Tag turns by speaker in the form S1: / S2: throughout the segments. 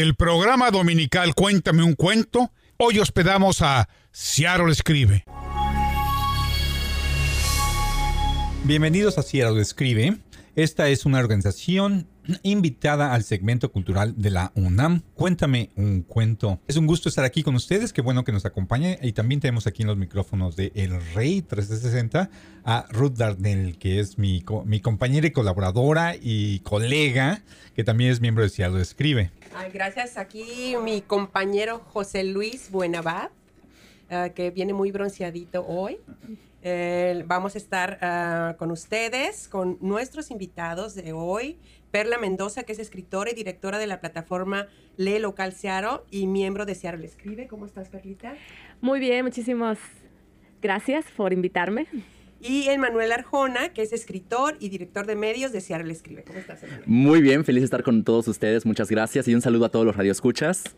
S1: el programa dominical Cuéntame un cuento. Hoy hospedamos a Ciaro Escribe.
S2: Bienvenidos a Ciaro Escribe. Esta es una organización invitada al segmento cultural de la UNAM. Cuéntame un cuento. Es un gusto estar aquí con ustedes, qué bueno que nos acompañe. Y también tenemos aquí en los micrófonos de El Rey 360 a Ruth Darnell, que es mi, mi compañera y colaboradora y colega, que también es miembro de Ciado Escribe.
S3: gracias. Aquí mi compañero José Luis Buenabad, ah, que viene muy bronceadito hoy. Eh, vamos a estar ah, con ustedes, con nuestros invitados de hoy. Perla Mendoza, que es escritora y directora de la plataforma Lee Local Searo y miembro de Searo Le Escribe. ¿Cómo estás, Perlita?
S4: Muy bien, muchísimas gracias por invitarme.
S3: Y Manuel Arjona, que es escritor y director de medios de Searo Le Escribe. ¿Cómo estás, Emanuel?
S5: Muy bien, feliz de estar con todos ustedes. Muchas gracias y un saludo a todos los radioescuchas.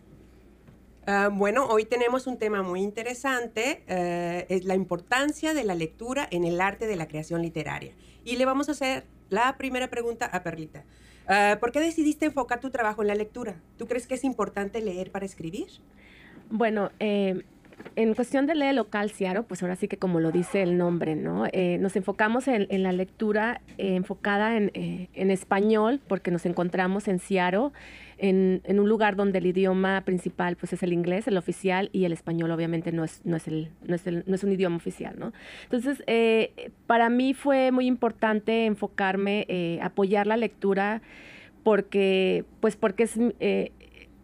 S3: Uh, bueno, hoy tenemos un tema muy interesante, uh, es la importancia de la lectura en el arte de la creación literaria. Y le vamos a hacer la primera pregunta a Perlita. Uh, ¿Por qué decidiste enfocar tu trabajo en la lectura? ¿Tú crees que es importante leer para escribir?
S4: Bueno, eh, en cuestión de leer local Ciaro, pues ahora sí que como lo dice el nombre, ¿no? Eh, nos enfocamos en, la lectura eh, enfocada en, en, español, porque nos encontramos en Ciaro, en, un lugar donde el idioma principal pues es el inglés, el oficial, y el español obviamente no es, no es, el, no es, el, no es un idioma oficial, ¿no? Entonces, eh, para mí fue muy importante enfocarme, eh, apoyar la lectura, porque, pues porque es, eh,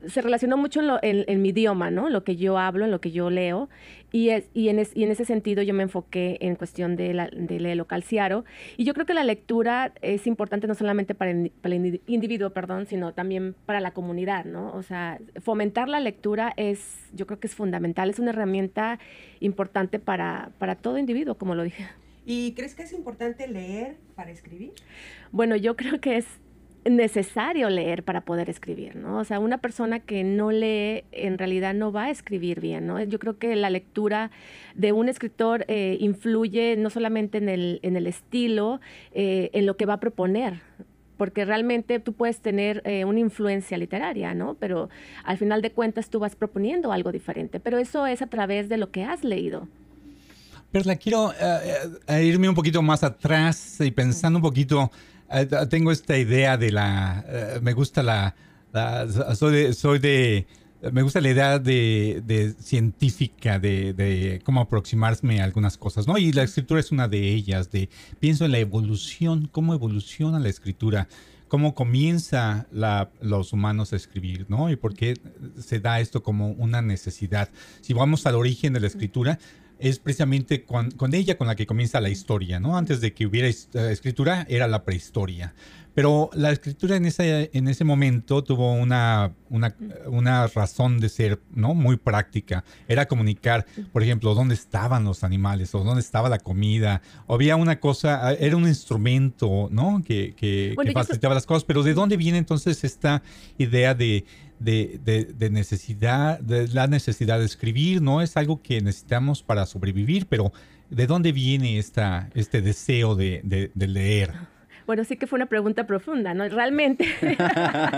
S4: se relacionó mucho en, mi idioma, ¿no? Lo que yo hablo, en lo que yo leo. Y, es, y, en, y en ese sentido yo me enfoqué en cuestión de, la, de leer local ciaro. Y yo creo que la lectura es importante no solamente para el, para el, individuo, perdón, sino también para la comunidad, ¿no? O sea, fomentar la lectura es, yo creo que es fundamental, es una herramienta importante para, para todo individuo, como lo dije.
S3: ¿Y crees que es importante leer para escribir?
S4: Bueno, yo creo que es necesario leer para poder escribir, ¿no? O sea, una persona que no lee en realidad no va a escribir bien, ¿no? Yo creo que la lectura de un escritor eh, influye no solamente en el, en el estilo, eh, en lo que va a proponer, porque realmente tú puedes tener eh, una influencia literaria, ¿no? Pero al final de cuentas tú vas proponiendo algo diferente, pero eso es a través de lo que has leído.
S2: Perla, quiero irme un poquito más atrás y pensando un poquito tengo esta idea de la, eh, me gusta la, soy de, soy de, me gusta la idea de, científica de, cómo aproximarme a algunas cosas, ¿no? Y la escritura es una de ellas, de pienso en la evolución, cómo evoluciona la escritura, cómo comienza la, los humanos a escribir, ¿no? Y por qué se da esto como una necesidad. Si vamos al origen de la escritura, es precisamente con, ella con la que comienza la historia, ¿no? Antes de que hubiera eh, escritura era la prehistoria. Pero la escritura en ese, en ese momento tuvo una, una, razón de ser, ¿no? Muy práctica. Era comunicar, por ejemplo, dónde estaban los animales o dónde estaba la comida. O había una cosa, era un instrumento, ¿no? Que, que facilitaba las cosas. Pero ¿de dónde viene entonces esta idea de, de, necesidad, de la necesidad de escribir, ¿no? Es algo que necesitamos para sobrevivir, pero ¿de dónde viene esta, este deseo de, leer?
S4: Bueno, sí que fue una pregunta profunda, ¿no? Realmente.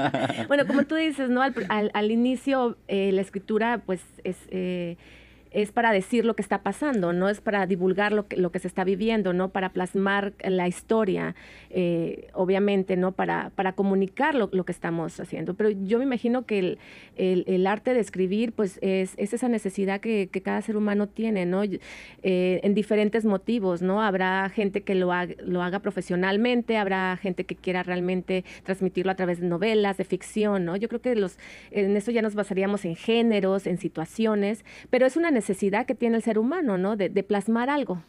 S4: bueno, como tú dices, ¿no? Al, inicio eh, la escritura, pues, es... Eh, es para decir lo que está pasando, no es para divulgar lo que, lo que se está viviendo, no para plasmar la historia, eh, obviamente, no para, para comunicar lo, que estamos haciendo. Pero yo me imagino que el, arte de escribir, pues es, esa necesidad que, cada ser humano tiene, ¿no? Eh, en diferentes motivos, ¿no? Habrá gente que lo, lo haga profesionalmente, habrá gente que quiera realmente transmitirlo a través de novelas, de ficción, ¿no? Yo creo que los, en eso ya nos basaríamos en géneros, en situaciones, pero es una necesidad que tiene el ser humano, ¿no? De, plasmar algo.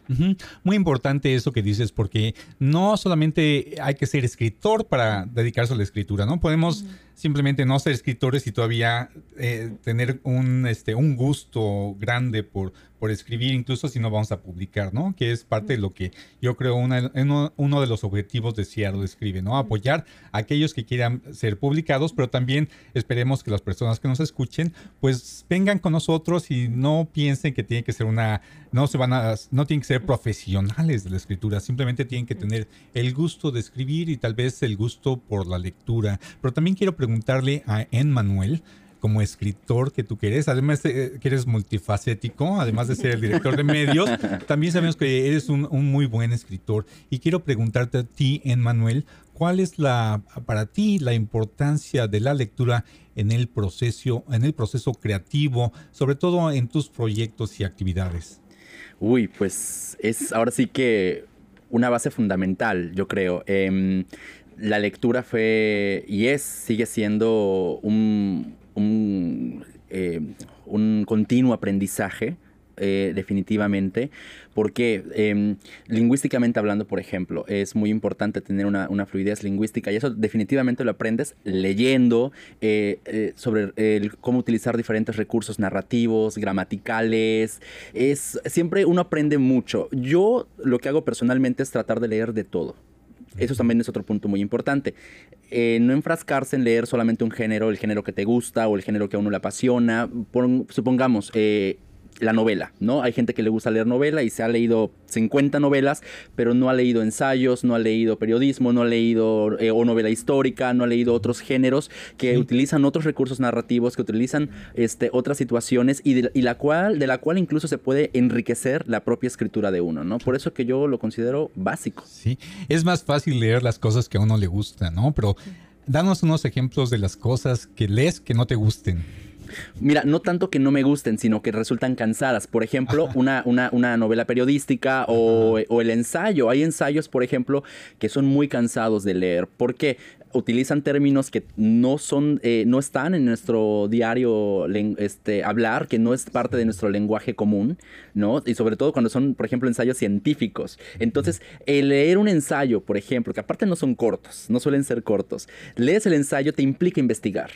S2: Muy importante eso que dices, porque no solamente hay que ser escritor para dedicarse a la escritura, ¿no? Podemos simplemente no ser escritores y todavía eh, tener un, este, un gusto grande por, por escribir, incluso si no vamos a publicar, ¿no? Que es parte de lo que yo creo una, uno, uno de los objetivos de Seattle Escribe, ¿no? Apoyar a aquellos que quieran ser publicados, pero también esperemos que las personas que nos escuchen, pues vengan con nosotros y no piensen que tiene que ser una, no se van a, no tienen que ser profesionales de la escritura, simplemente tienen que tener el gusto de escribir y tal vez el gusto por la lectura. Pero también quiero preguntarle a En Manuel, como escritor que tú quieres, además de que eres multifacético, además de ser el director de medios, también sabemos que eres un, muy buen escritor. Y quiero preguntarte a ti, Emmanuel, ¿cuál es la para ti la importancia de la lectura en el proceso, en el proceso creativo, sobre todo en tus proyectos y actividades?
S5: Uy, pues es ahora sí que una base fundamental, yo creo. Em, la lectura fue y es, sigue siendo un, un, eh, un continuo aprendizaje. Eh, definitivamente, porque em, lingüísticamente hablando, por ejemplo, es muy importante tener una, fluidez lingüística y eso definitivamente lo aprendes leyendo eh, sobre cómo utilizar diferentes recursos narrativos, gramaticales. Es, siempre uno aprende mucho. Yo lo que hago personalmente es tratar de leer de todo. Eso también es otro punto muy importante. Eh, no enfrascarse en leer solamente un género, el género que te gusta o el género que a uno le apasiona. supongamos, eh, la novela, ¿no? Hay gente que le gusta leer novela y se ha leído 50 novelas, pero no ha leído ensayos, no ha leído periodismo, no ha leído eh, o novela histórica, no ha leído otros géneros que utilizan otros recursos narrativos, que utilizan este, otras situaciones y, de, la cual, de la cual incluso se puede enriquecer la propia escritura de uno, ¿no? Por eso que yo lo considero básico.
S2: Sí, es más fácil leer las cosas que a uno le gusta, ¿no? Pero danos unos ejemplos de las cosas que lees que no te gusten.
S5: Mira, no tanto que no me gusten, sino que resultan cansadas. Por ejemplo, una, una, novela periodística o, el ensayo. Hay ensayos, por ejemplo, que son muy cansados de leer. ¿Por qué? utilizan términos que no son, eh, no están en nuestro diario este, hablar, que no es parte de nuestro lenguaje común, ¿no? Y sobre todo cuando son, por ejemplo, ensayos científicos. Entonces, el leer un ensayo, por ejemplo, que aparte no son cortos, no suelen ser cortos, lees el ensayo te implica investigar.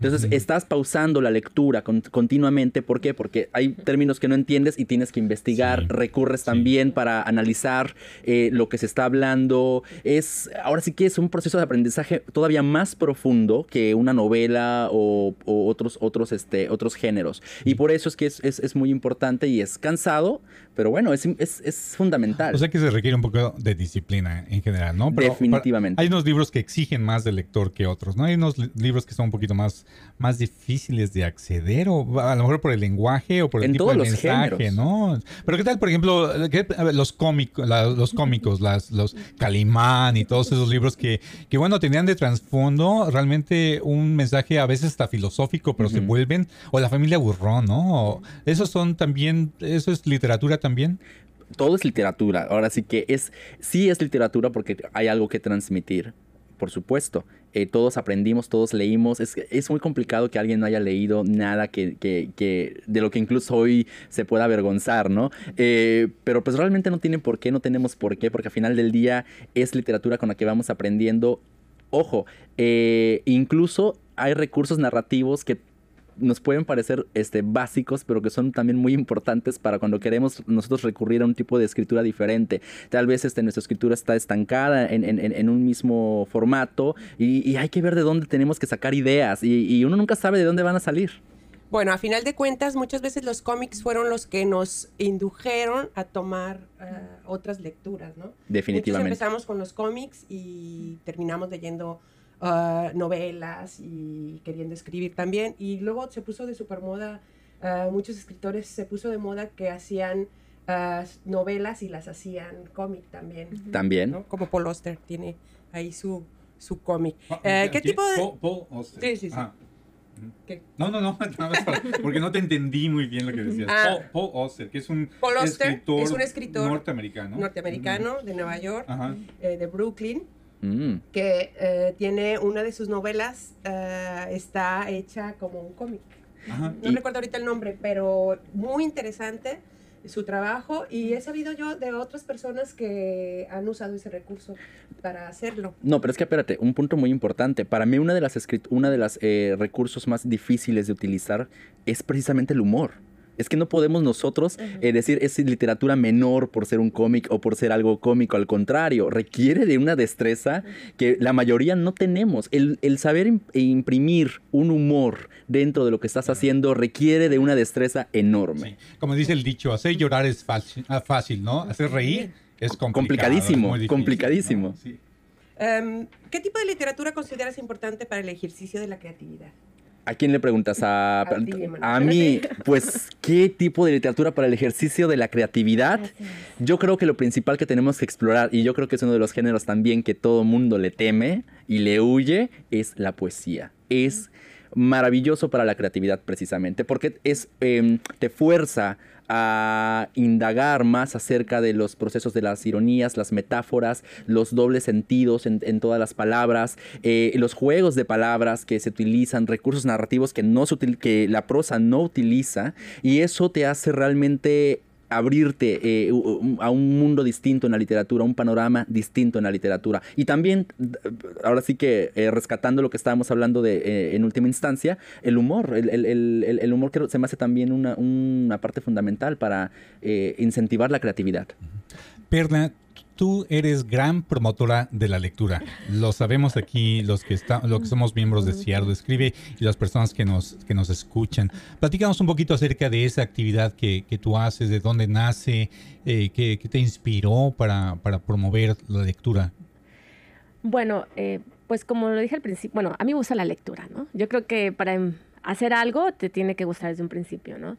S5: Entonces, estás pausando la lectura continuamente. ¿Por qué? Porque hay términos que no entiendes y tienes que investigar. Recurres también para analizar eh, lo que se está hablando. Es, ahora sí que es un proceso de aprendizaje todavía más profundo que una novela o, otros, otros, este, otros géneros. Y por eso es que es, es, muy importante y es cansado, pero bueno, es, es, fundamental.
S2: O sea que se requiere un poco de disciplina en general, ¿no?
S5: Definitivamente.
S2: hay unos libros que exigen más del lector que otros, ¿no? Hay unos libros que son un poquito más más difíciles de acceder o a lo mejor por el lenguaje o por el tipo de mensaje, ¿no? Pero qué tal, por ejemplo, los cómicos, los cómicos, las, los Calimán y todos esos libros que, que bueno, tenían de trasfondo realmente un mensaje a veces hasta filosófico, pero se vuelven o la familia burrón, ¿no? esos son también, eso es literatura también
S5: todo es literatura. Ahora sí que es, sí es literatura porque hay algo que transmitir, por supuesto. Eh, todos aprendimos, todos leímos. Es, es, muy complicado que alguien no haya leído nada que, que, de lo que incluso hoy se pueda avergonzar, ¿no? Eh, pero pues realmente no tienen por qué, no tenemos por qué, porque al final del día es literatura con la que vamos aprendiendo. Ojo, eh, incluso hay recursos narrativos que nos pueden parecer este, básicos, pero que son también muy importantes para cuando queremos nosotros recurrir a un tipo de escritura diferente. Tal vez este, nuestra escritura está estancada en, un mismo formato y, hay que ver de dónde tenemos que sacar ideas y, uno nunca sabe de dónde van a salir.
S3: Bueno, a final de cuentas, muchas veces los cómics fueron los que nos indujeron a tomar eh, otras lecturas, ¿no?
S5: Definitivamente.
S3: empezamos con los cómics y terminamos leyendo Ah, novelas y queriendo escribir también. Y luego se puso de super moda, ah, muchos escritores se puso de moda que hacían ah, novelas y las hacían cómic también.
S5: También.
S3: Como Paul Auster tiene ahí su, su cómic. Eh, ¿Qué tipo de...?
S2: Paul, Sí, sí, sí. No, no, no, porque no te entendí muy bien lo que decías. Paul, Auster, que es un, escritor
S3: es un escritor
S2: norteamericano.
S3: Norteamericano de Nueva York, eh, de Brooklyn. Mm. que eh, tiene una de sus novelas, eh, está hecha como un cómic. No recuerdo ahorita el nombre, pero muy interesante su trabajo y he sabido yo de otras personas que han usado ese recurso para hacerlo.
S5: No, pero es que espérate, un punto muy importante. Para mí una de las una de las eh, recursos más difíciles de utilizar es precisamente el humor. Es que no podemos nosotros eh, decir es literatura menor por ser un cómic o por ser algo cómico. Al contrario, requiere de una destreza que la mayoría no tenemos. El, saber imprimir un humor dentro de lo que estás haciendo requiere de una destreza enorme.
S2: Como dice el dicho, hacer llorar es fácil, ah, fácil ¿no? Hacer reír es
S5: complicadísimo. complicadísimo.
S3: Em, ¿Qué tipo de literatura consideras importante para el ejercicio de la creatividad?
S5: ¿A quién le preguntas? A, a, mí, pues, ¿qué tipo de literatura para el ejercicio de la creatividad? Yo creo que lo principal que tenemos que explorar, y yo creo que es uno de los géneros también que todo mundo le teme y le huye, es la poesía. Es maravilloso para la creatividad precisamente, porque es, em, te fuerza a indagar más acerca de los procesos de las ironías, las metáforas, los dobles sentidos en, todas las palabras, eh, los juegos de palabras que se utilizan, recursos narrativos que, no que la prosa no utiliza, y eso te hace realmente abrirte eh, a un mundo distinto en la literatura, un panorama distinto en la literatura. Y también, ahora sí que eh, rescatando lo que estábamos hablando de eh, en última instancia, el humor. El, humor que se me hace también una, una parte fundamental para incentivar la creatividad.
S2: Perla, tú eres gran promotora de la lectura. Lo sabemos aquí los que, están, los que somos miembros de Ciardo Escribe y las personas que nos, que nos escuchan. Platícanos un poquito acerca de esa actividad que, que tú haces, de dónde nace, eh, qué, te inspiró para, para, promover la lectura.
S4: Bueno, eh, pues como lo dije al principio, bueno, a mí me gusta la lectura, ¿no? Yo creo que para hacer algo te tiene que gustar desde un principio, ¿no?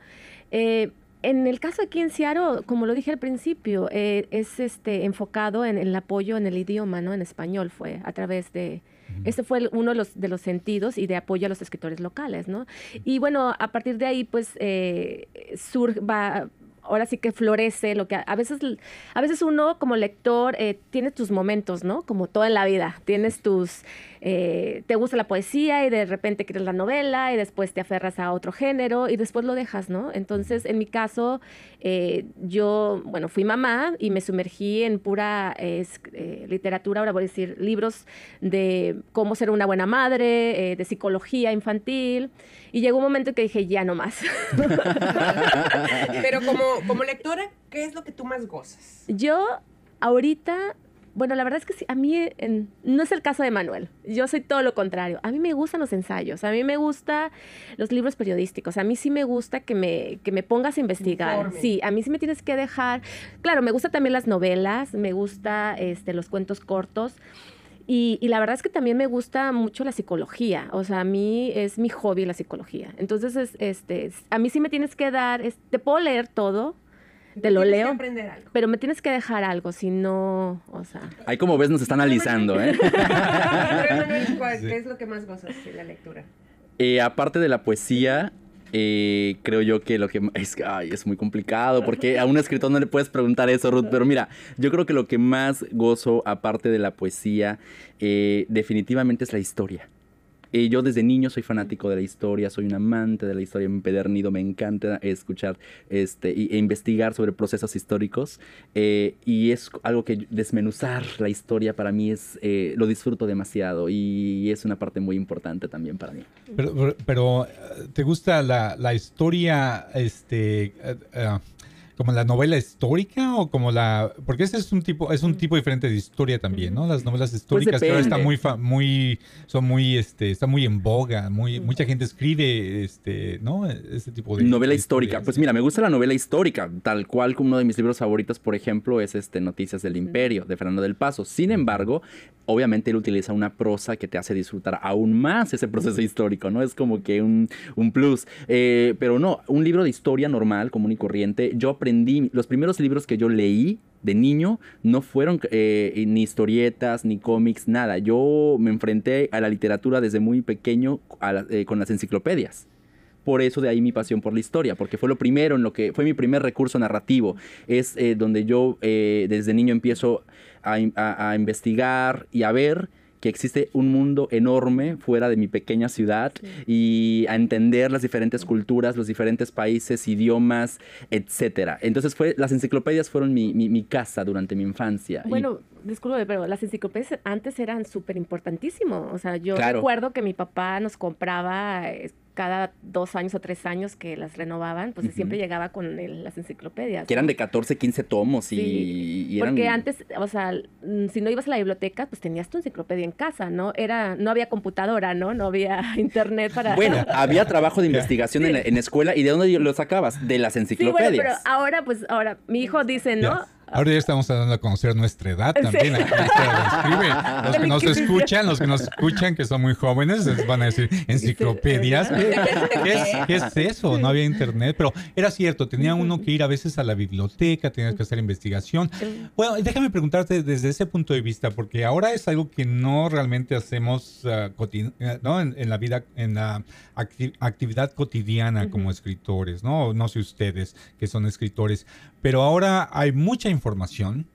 S4: Eh, en el caso aquí en Seattle, como lo dije al principio, eh, es este enfocado en, el apoyo en el idioma, ¿no? En español fue a través de este fue uno de los, de los sentidos y de apoyo a los escritores locales, ¿no? Y bueno, a partir de ahí, pues, eh, surge, va, ahora sí que florece lo que a, veces a veces uno como lector eh, tiene tus momentos no como toda en la vida tienes tus eh, te gusta la poesía y de repente quieres la novela y después te aferras a otro género y después lo dejas no entonces en mi caso eh, yo bueno fui mamá y me sumergí en pura literatura ahora voy a decir libros de cómo ser una buena madre de psicología infantil y llegó un momento que dije, ya no más.
S3: Pero como, como lectora, ¿qué es lo que tú más gozas?
S4: Yo ahorita bueno, la verdad es que sí, a mí no es el caso de Manuel. Yo soy todo lo contrario. A mí me gustan los ensayos, a mí me gustan los libros periodísticos, a mí sí me gusta que me, que me pongas a investigar. Sí, a mí sí me tienes que dejar. Claro, me gustan también las novelas, me gusta este, los cuentos cortos. Y, la verdad es que también me gusta mucho la psicología, o sea, a mí es mi hobby la psicología. Entonces, es, este, a mí sí me tienes que dar, te puedo leer todo, te lo leo, pero me tienes que dejar algo, si no, o sea...
S5: Ahí como ves nos están analizando, ¿eh?
S3: ¿Qué es lo que más gozas de la lectura?
S5: Eh, aparte de la poesía, eh, creo yo que lo que es, es muy complicado porque a un escritor no le puedes preguntar eso, Ruth, pero mira, yo creo que lo que más gozo, aparte de la poesía, eh, definitivamente es la historia. Eh, yo desde niño soy fanático de la historia, soy un amante de la historia empedernido, me encanta escuchar este, e investigar sobre procesos históricos eh, y es algo que desmenuzar la historia para mí es, eh, lo disfruto demasiado y es una parte muy importante también para mí.
S2: Pero, pero ¿te gusta la, la historia, este, como la novela histórica o como la porque ese es un tipo es un tipo diferente de historia también no las novelas pues históricas que ahora están muy muy son muy este está muy en boga muy mucha gente escribe este no ese tipo de
S5: novela histórica. Pues mira me gusta la novela histórica tal cual como uno de mis libros favoritos por ejemplo es este Noticias del Imperio de Fernando del Paso. Sin embargo obviamente él utiliza una prosa que te hace disfrutar aún más ese proceso histórico no es como que un, un plus. Eh, pero no un libro de historia normal común y corriente yo aprendí los primeros libros que yo leí de niño no fueron eh, ni historietas, ni cómics, nada. Yo me enfrenté a la literatura desde muy pequeño eh, con las enciclopedias. Por eso de ahí mi pasión por la historia, porque fue lo primero en lo que fue mi primer recurso narrativo. Es eh, donde yo desde niño empiezo a, investigar y a ver que existe un mundo enorme fuera de mi pequeña ciudad y a entender las diferentes culturas, los diferentes países, idiomas, etcétera. Entonces fue, las enciclopedias fueron mi, mi, casa durante mi infancia.
S4: Bueno, disculpe, pero las enciclopedias antes eran súper importantísimos. O sea, yo recuerdo que mi papá nos compraba cada dos años o tres años que las renovaban, pues siempre llegaba con las enciclopedias.
S5: Que eran de 14, 15 tomos y, eran...
S4: Porque antes, o sea, mm, si no ibas a la biblioteca, pues tenías tu enciclopedia en casa, ¿no? Era, no había computadora, ¿no? No había internet para...
S5: Bueno, había trabajo de investigación en, la, en, escuela y ¿de dónde lo sacabas? De las enciclopedias. Sí, bueno,
S4: pero ahora, pues, ahora, mi hijo dice, ¿no?
S2: Ahora ya estamos dando a conocer nuestra edad también. Los que nos escuchan, los que nos escuchan, que son muy jóvenes, les van a decir enciclopedias. ¿Qué, es, eso? No había internet, pero era cierto, tenía uno que ir a veces a la biblioteca, tenías que hacer investigación. Bueno, déjame preguntarte desde ese punto de vista, porque ahora es algo que no realmente hacemos uh, ¿no? En, la vida, en la actividad cotidiana como escritores, ¿no? No sé ustedes que son escritores, pero ahora hay mucha información,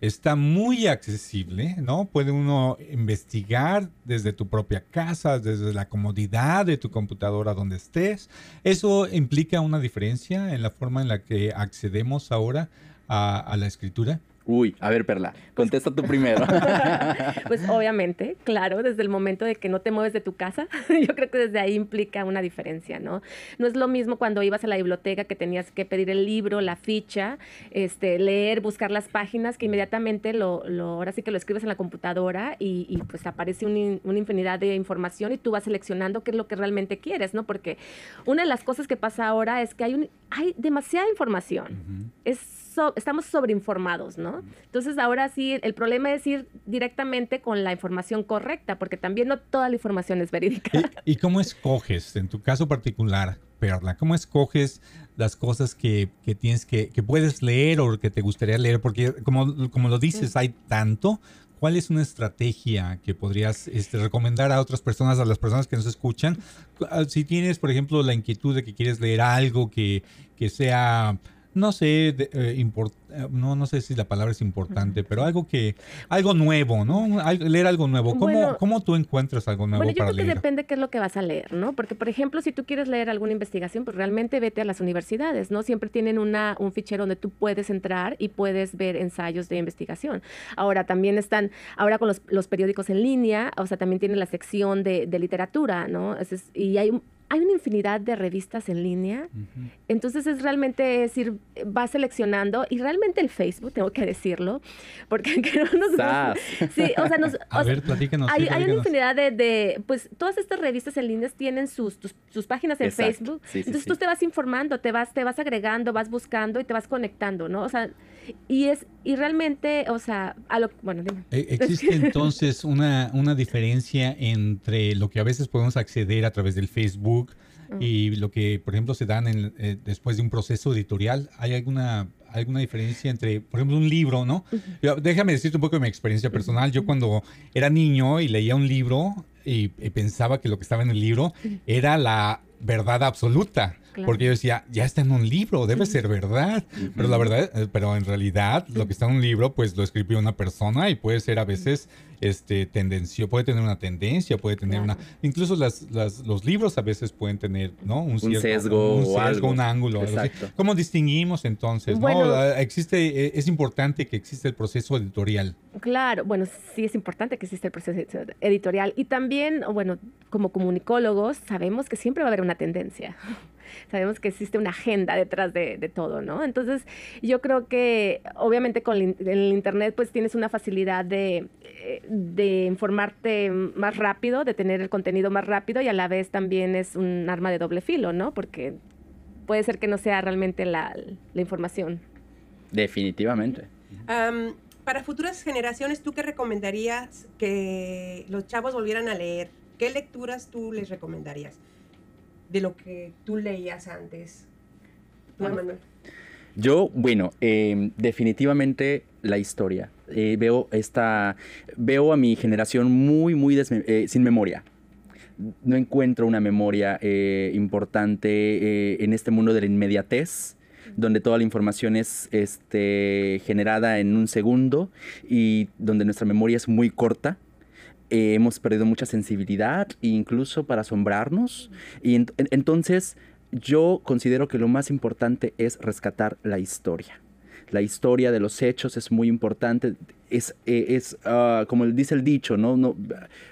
S2: está muy accesible, ¿no? Puede uno investigar desde tu propia casa, desde la comodidad de tu computadora donde estés. Eso implica una diferencia en la forma en la que accedemos ahora a, a la escritura.
S5: Uy, a ver, Perla, contesta tú primero.
S4: pues obviamente, claro, desde el momento de que no te mueves de tu casa, yo creo que desde ahí implica una diferencia, ¿no? No es lo mismo cuando ibas a la biblioteca que tenías que pedir el libro, la ficha, este, leer, buscar las páginas, que inmediatamente lo, lo ahora sí que lo escribes en la computadora y, pues aparece una infinidad de información y tú vas seleccionando qué es lo que realmente quieres, ¿no? Porque una de las cosas que pasa ahora es que hay, un, hay demasiada información. Es estamos sobreinformados, ¿no? Entonces ahora sí, el problema es ir directamente con la información correcta, porque también no toda la información es verídica.
S2: ¿Y, cómo escoges, en tu caso particular, Perla, cómo escoges las cosas que, tienes que, que puedes leer o que te gustaría leer? Porque como, como lo dices, hay tanto. ¿Cuál es una estrategia que podrías este, recomendar a otras personas, a las personas que nos escuchan? Ah, si tienes, por ejemplo, la inquietud de que quieres leer algo que, que sea no sé, eh, eh, no, no sé si la palabra es importante, pero algo que, algo nuevo, ¿no? leer algo nuevo. ¿Cómo, ¿Cómo tú encuentras algo nuevo
S4: bueno, yo
S2: creo
S4: que depende qué es lo que vas a leer, ¿no? Porque, por ejemplo, si tú quieres leer alguna investigación, pues realmente vete a las universidades, ¿no? Siempre tienen una, un fichero donde tú puedes entrar y puedes ver ensayos de investigación. Ahora, también están, ahora con los, los periódicos en línea, o sea, también tienen la sección de, de literatura, ¿no? y hay hay una infinidad de revistas en línea. Entonces es realmente decir, va seleccionando y realmente el Facebook, tengo que decirlo, porque no nos, sí, o sea, nos,
S2: a ver, platícanos.
S4: Hay, hay una infinidad de, pues todas estas revistas en línea tienen sus, sus páginas en Facebook. Entonces tú te vas informando, te vas, te vas agregando, vas buscando y te vas conectando, ¿no? O sea, y es, y realmente, o sea, a lo, bueno, dime.
S2: E, ¿Existe entonces una, una diferencia entre lo que a veces podemos acceder a través del Facebook y lo que, por ejemplo, se dan eh, después de un proceso editorial. ¿Hay alguna, alguna diferencia entre, por ejemplo, un libro, no? déjame decirte un poco de mi experiencia personal. Yo cuando era niño y leía un libro y pensaba que lo que estaba en el libro era la verdad absoluta. Porque yo decía, ya está en un libro, debe ser verdad. Pero la verdad, eh, pero en realidad lo que está en un libro, pues lo escribió una persona y puede ser a veces este tendencio, puede tener una tendencia, puede tener una. Incluso las, los libros a veces pueden tener, ¿no?
S5: Un, sesgo,
S2: un, sesgo, un ángulo. ¿Cómo distinguimos entonces? ¿no? Existe, eh, es importante que exista el proceso editorial.
S4: Claro, bueno, sí es importante que exista el proceso editorial. Y también, bueno, como comunicólogos, sabemos que siempre va a haber una tendencia sabemos que existe una agenda detrás de, todo, ¿no? Entonces, yo creo que obviamente con el, Internet pues tienes una facilidad de, eh, de, informarte más rápido, de tener el contenido más rápido y a la vez también es un arma de doble filo, ¿no? Porque puede ser que no sea realmente la, información.
S5: Definitivamente.
S3: para futuras generaciones, ¿tú qué recomendarías que los chavos volvieran a leer? ¿Qué lecturas tú les recomendarías? De lo que tú leías antes.
S5: Yo, bueno, em, definitivamente la historia. Eh, veo esta, veo a mi generación muy, muy eh, sin memoria. No encuentro una memoria eh, importante en este mundo de la inmediatez donde toda la información es este, generada en un segundo y donde nuestra memoria es muy corta eh, hemos perdido mucha sensibilidad, incluso para asombrarnos. Y entonces yo considero que lo más importante es rescatar la historia. la historia de los hechos es muy importante. Es, eh, es ah, como dice el dicho, ¿no? ¿no?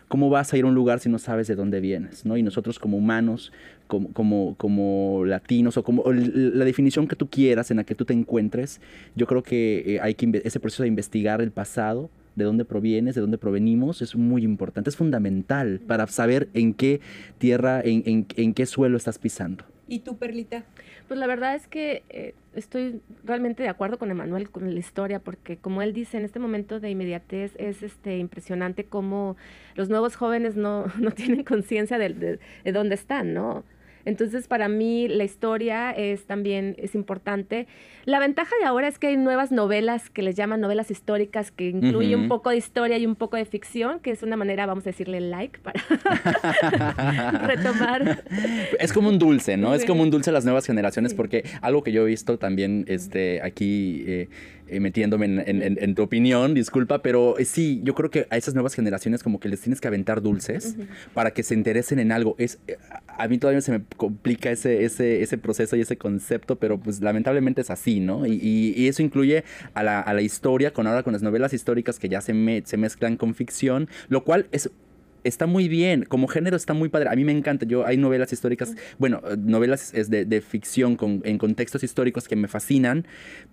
S5: ¿Cómo vas a ir a un lugar si no sabes de dónde vienes? ¿no? Y nosotros como humanos, como, como, como latinos, o como la definición que tú quieras en la que tú te encuentres, yo creo que eh, hay que ese proceso de investigar el pasado, de dónde provienes, de dónde provenimos, es muy importante, es fundamental para saber en qué tierra, en, en, qué suelo estás pisando.
S3: ¿Y tú, Perlita?
S4: Pues la verdad es que eh, estoy realmente de acuerdo con Emanuel con la historia, porque como él dice, en este momento de inmediatez es este impresionante cómo los nuevos jóvenes no, no tienen conciencia de, de, de, dónde están, ¿no? Entonces, para mí la historia es también es importante. La ventaja de ahora es que hay nuevas novelas que les llaman novelas históricas que incluyen un poco de historia y un poco de ficción, que es una manera, vamos a decirle like para retomar.
S5: Es como un dulce, ¿no? Es como un dulce a las nuevas generaciones porque algo que yo he visto también este aquí eh, eh, metiéndome en, tu opinión, disculpa, pero eh, sí, yo creo que a esas nuevas generaciones como que les tienes que aventar dulces para que se interesen en algo. Es, eh, a mí todavía se me complica ese, ese, ese proceso y ese concepto, pero pues lamentablemente es así, ¿no? Y, eso incluye a la, a la, historia, con ahora con las novelas históricas que ya se, me, se mezclan con ficción, lo cual es está muy bien, como género está muy padre. A mí me encanta, yo hay novelas históricas, bueno, novelas es de, ficción con, en contextos históricos que me fascinan,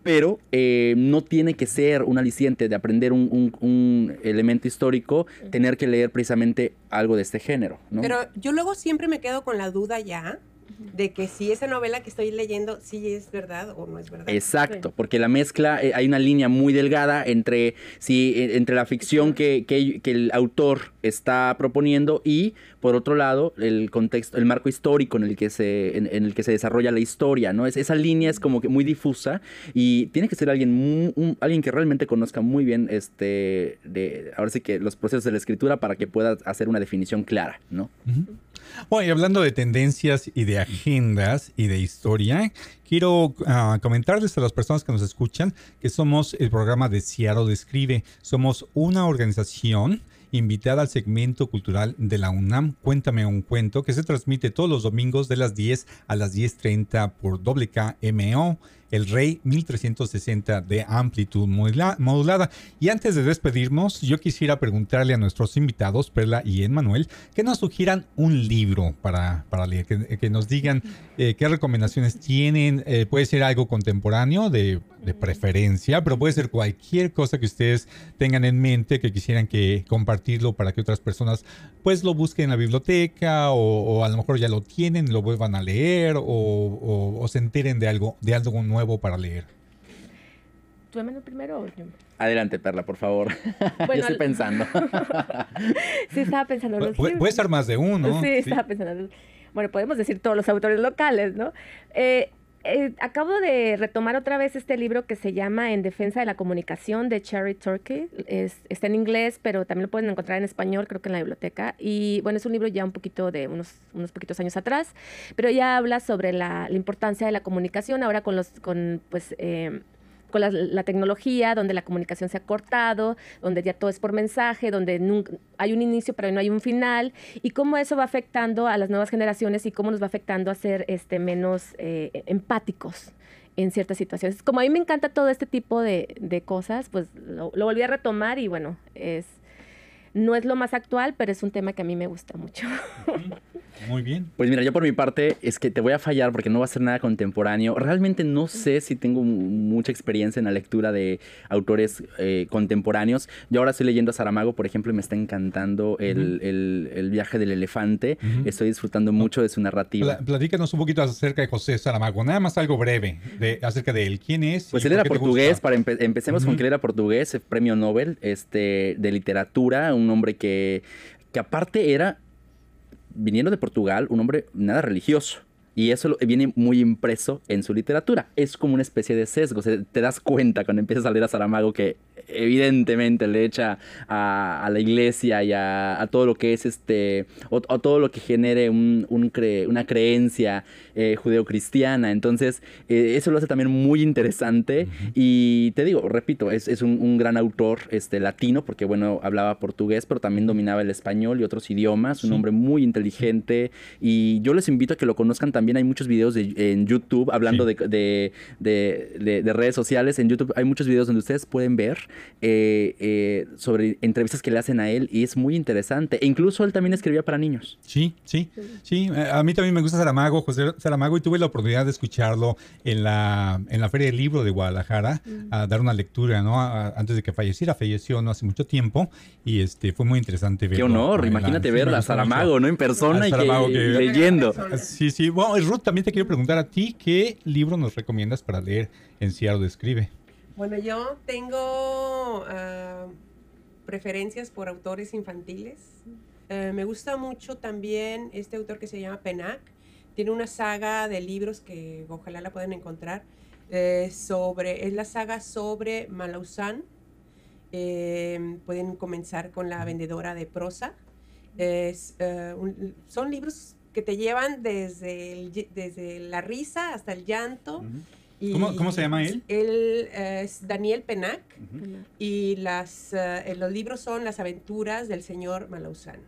S5: pero eh, no tiene que ser un aliciente de aprender un, un, elemento histórico, tener que leer precisamente algo de este género. ¿no?
S3: Pero yo luego siempre me quedo con la duda ya de que si esa novela que estoy leyendo sí es verdad o no es verdad.
S5: Exacto, porque la mezcla, eh, hay una línea muy delgada entre, si, e, entre la ficción que, que, el autor está proponiendo y, por otro lado, el contexto, el marco histórico en el que se, en, el que se desarrolla la historia, ¿no? Es, esa línea es como que muy difusa y tiene que ser alguien, alguien que realmente conozca muy bien este, de, ahora sí que los procesos de la escritura para que pueda hacer una definición clara, ¿no?
S2: Bueno, y hablando de tendencias y de agendas y de historia, quiero ah, comentarles a las personas que nos escuchan que somos el programa de Seattle Describe. Somos una organización invitada al segmento cultural de la UNAM Cuéntame un cuento que se transmite todos los domingos de las 10 a las 10.30 por WKMO el Rey 1360 de amplitud modulada. Y antes de despedirnos, yo quisiera preguntarle a nuestros invitados, Perla y Emmanuel, que nos sugieran un libro para, para leer, que, nos digan eh, qué recomendaciones tienen. Eh, puede ser algo contemporáneo de, de, preferencia, pero puede ser cualquier cosa que ustedes tengan en mente que quisieran que compartirlo para que otras personas pues lo busquen en la biblioteca o, a lo mejor ya lo tienen, lo vuelvan a leer o, o se enteren de algo, de algo nuevo nuevo para leer?
S4: ¿Tú el primero o yo?
S5: Adelante, Perla, por favor. yo estoy pensando.
S4: sí, estaba pensando.
S2: Los puede, puede ser más de uno.
S4: Sí, estaba pensando. Bueno, podemos decir todos los autores locales, ¿no? Eh, eh, acabo de retomar otra vez este libro que se llama En Defensa de la Comunicación de Cherry Turkey. Es, está en inglés, pero también lo pueden encontrar en español, creo que en la biblioteca. Y bueno, es un libro ya un poquito de unos, unos poquitos años atrás, pero ya habla sobre la, la importancia de la comunicación ahora con los, con pues, eh, con la, tecnología, donde la comunicación se ha cortado, donde ya todo es por mensaje, donde nunca, hay un inicio pero no hay un final, y cómo eso va afectando a las nuevas generaciones y cómo nos va afectando a ser este, menos eh, empáticos en ciertas situaciones. Como a mí me encanta todo este tipo de, de cosas, pues lo, volví a retomar y bueno, es no es lo más actual, pero es un tema que a mí me gusta mucho.
S2: Muy bien.
S5: Pues mira, yo por mi parte es que te voy a fallar porque no va a ser nada contemporáneo. Realmente no sé si tengo mucha experiencia en la lectura de autores eh, contemporáneos. Yo ahora estoy leyendo a Saramago, por ejemplo, y me está encantando el, el, viaje del elefante. Estoy disfrutando mucho de su narrativa.
S2: platícanos un poquito acerca de José Saramago. Nada más algo breve de, acerca de él. ¿Quién es?
S5: Pues él era portugués. Para empecemos con que él era portugués, premio Nobel este, de literatura. Un hombre que, que aparte era viniendo de Portugal, un hombre nada religioso. Y eso viene muy impreso en su literatura. Es como una especie de sesgo. te das cuenta cuando empiezas a leer a Saramago que evidentemente le echa a, la iglesia y a, todo lo que es este, o, todo lo que genere un, una creencia eh, judeocristiana. Entonces, eh, eso lo hace también muy interesante. Y te digo, repito, es, es un, un, gran autor este, latino, porque bueno, hablaba portugués, pero también dominaba el español y otros idiomas. Un hombre muy inteligente. Y yo les invito a que lo conozcan también. Hay muchos videos en YouTube hablando de, de, de, de, redes sociales. En YouTube hay muchos videos donde ustedes pueden ver eh, eh, sobre entrevistas que le hacen a él y es muy interesante. E incluso él también escribía para niños.
S2: Sí, sí, sí. A mí también me gusta Saramago, José Saramago, y tuve la oportunidad de escucharlo en la, en la Feria del Libro de Guadalajara, a dar una lectura, ¿no? antes de que falleciera, falleció no hace mucho tiempo y este fue muy interesante
S5: verlo. Qué honor, imagínate verla, Saramago, ¿no? En persona y, leyendo.
S2: Sí, sí. Bueno, Ruth, también te quiero preguntar a ti, ¿qué libro nos recomiendas para leer en Seattle Escribe?
S3: Bueno, yo tengo ah, preferencias por autores infantiles. Eh, me gusta mucho también este autor que se llama Penac. Tiene una saga de libros que ojalá la puedan encontrar. Eh, sobre, es la saga sobre Malausan. Eh, pueden comenzar con La vendedora de prosa. Es, son libros que te llevan desde, desde la risa hasta el llanto.
S2: ¿Cómo, se llama él?
S3: Él es Daniel Penac y las, eh, los libros son Las aventuras del señor Malausán.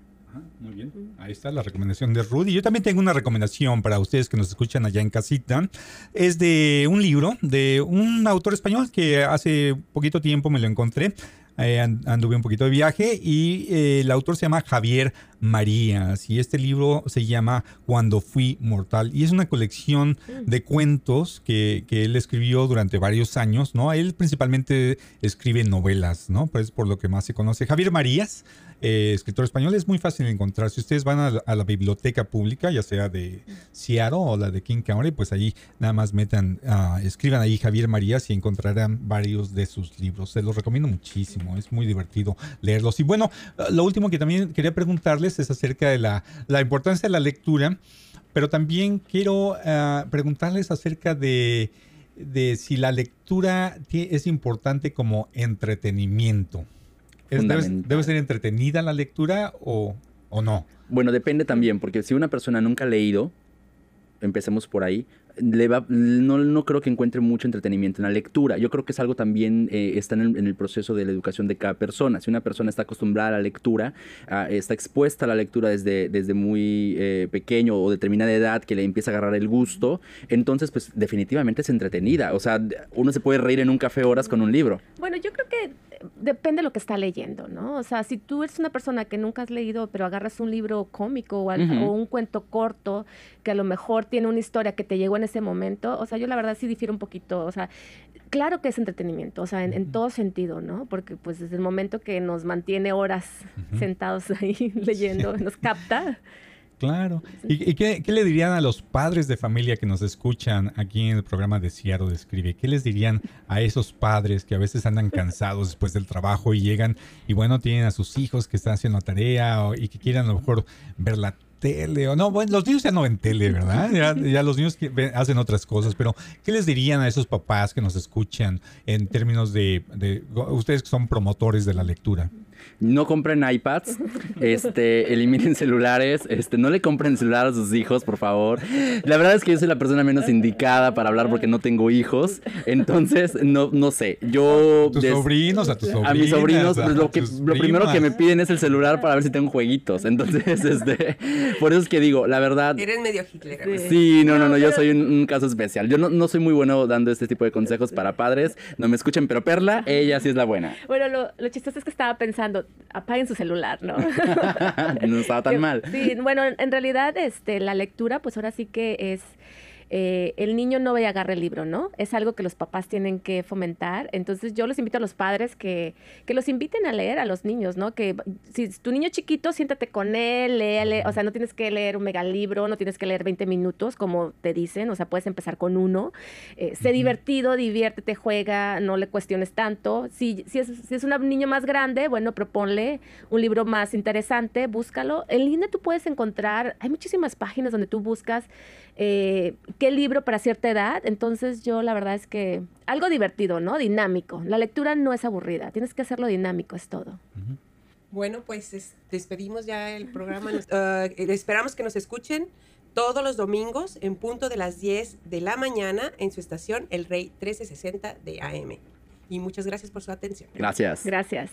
S2: muy bien. Ahí está la recomendación de Rudy. Yo también tengo una recomendación para ustedes que nos escuchan allá en casita. Es de un libro de un autor español que hace poquito tiempo me lo encontré. Eh, anduve un poquito de viaje y eh, el autor se llama Javier Marías y este libro se llama Cuando fui mortal y es una colección de cuentos que, que él escribió durante varios años, ¿no? Él principalmente escribe novelas, ¿no? Pues por lo que más se conoce. Javier Marías eh, escritor español, es muy fácil de encontrar. Si ustedes van a la, biblioteca pública, ya sea de Seattle o la de King County, pues ahí nada más metan, uh, escriban ahí Javier Marías y encontrarán varios de sus libros. Se los recomiendo muchísimo, es muy divertido leerlos. Y bueno, lo último que también quería preguntarles es acerca de la, la importancia de la lectura, pero también quiero uh, preguntarles acerca de, de si la lectura es importante como entretenimiento debe, ser entretenida la lectura o, o no?
S5: Bueno, depende también, porque si una persona nunca ha leído, empecemos por ahí, le va, no, no, creo que encuentre mucho entretenimiento en la lectura. Yo creo que es algo también, eh, está en el, proceso de la educación de cada persona. Si una persona está acostumbrada a la lectura, está expuesta a la lectura desde, desde muy eh, pequeño o determinada edad que le empieza a agarrar el gusto, entonces pues definitivamente es entretenida. O sea, uno se puede reír en un café horas con un libro.
S4: Bueno, yo creo que depende de lo que está leyendo, ¿no? O sea, si tú eres una persona que nunca has leído, pero agarras un libro cómico o, un cuento corto que a lo mejor tiene una historia que te llegó en ese momento, o sea, yo la verdad sí difiero un poquito, o sea, claro que es entretenimiento, o sea, en, todo sentido, ¿no? Porque pues desde el momento que nos mantiene horas sentados ahí leyendo, nos capta.
S2: Claro. ¿Y, qué, le dirían a los padres de familia que nos escuchan aquí en el programa de Ciaro Describe? ¿Qué les dirían a esos padres que a veces andan cansados después del trabajo y llegan y bueno, tienen a sus hijos que están haciendo la tarea y que quieran a lo mejor ver la tele o no, bueno, los niños ya no ven tele, ¿verdad? Ya, los niños hacen otras cosas, pero ¿qué les dirían a esos papás que nos escuchan en términos de, de ustedes que son promotores de la lectura?
S5: No compren iPads, este, eliminen celulares, este, no le compren celular a sus hijos, por favor. La verdad es que yo soy la persona menos indicada para hablar porque no tengo hijos, entonces no, no sé. Yo
S2: a tus sobrinos, a tus sobrinos,
S5: a mis sobrinos, pues, lo que lo primero que me piden es el celular para ver si tengo jueguitos. Entonces, este, por eso es que digo, la verdad.
S3: Eres medio Hitler.
S5: Sí, no, no, no, yo soy un, caso especial. Yo no, no, soy muy bueno dando este tipo de consejos para padres. No me escuchen, pero Perla, ella sí es la buena.
S4: Bueno, lo, lo chistoso es que estaba pensando apaguen su celular, ¿no?
S5: no estaba tan mal.
S4: Sí, bueno, en realidad este, la lectura, pues ahora sí que es eh, el niño no vaya a agarrar el libro, ¿no? Es algo que los papás tienen que fomentar. Entonces yo los invito a los padres que, que los inviten a leer a los niños, ¿no? Que si tu niño chiquito, siéntate con él, léale, o sea, no tienes que leer un megalibro, no tienes que leer 20 minutos, como te dicen, o sea, puedes empezar con uno. Eh, sé divertido, diviértete, juega, no le cuestiones tanto. Si, si, es, si es un niño más grande, bueno, proponle un libro más interesante, búscalo. En línea tú puedes encontrar, hay muchísimas páginas donde tú buscas eh, qué libro para cierta edad. Entonces yo la verdad es que algo divertido, ¿no? Dinámico. La lectura no es aburrida, tienes que hacerlo dinámico, es todo.
S3: Bueno, pues es- despedimos ya el programa. Ah, esperamos que nos escuchen todos los domingos en punto de las 10 de la mañana en su estación El Rey 1360 de AM. Y muchas gracias por su atención.
S5: Gracias.
S4: Gracias.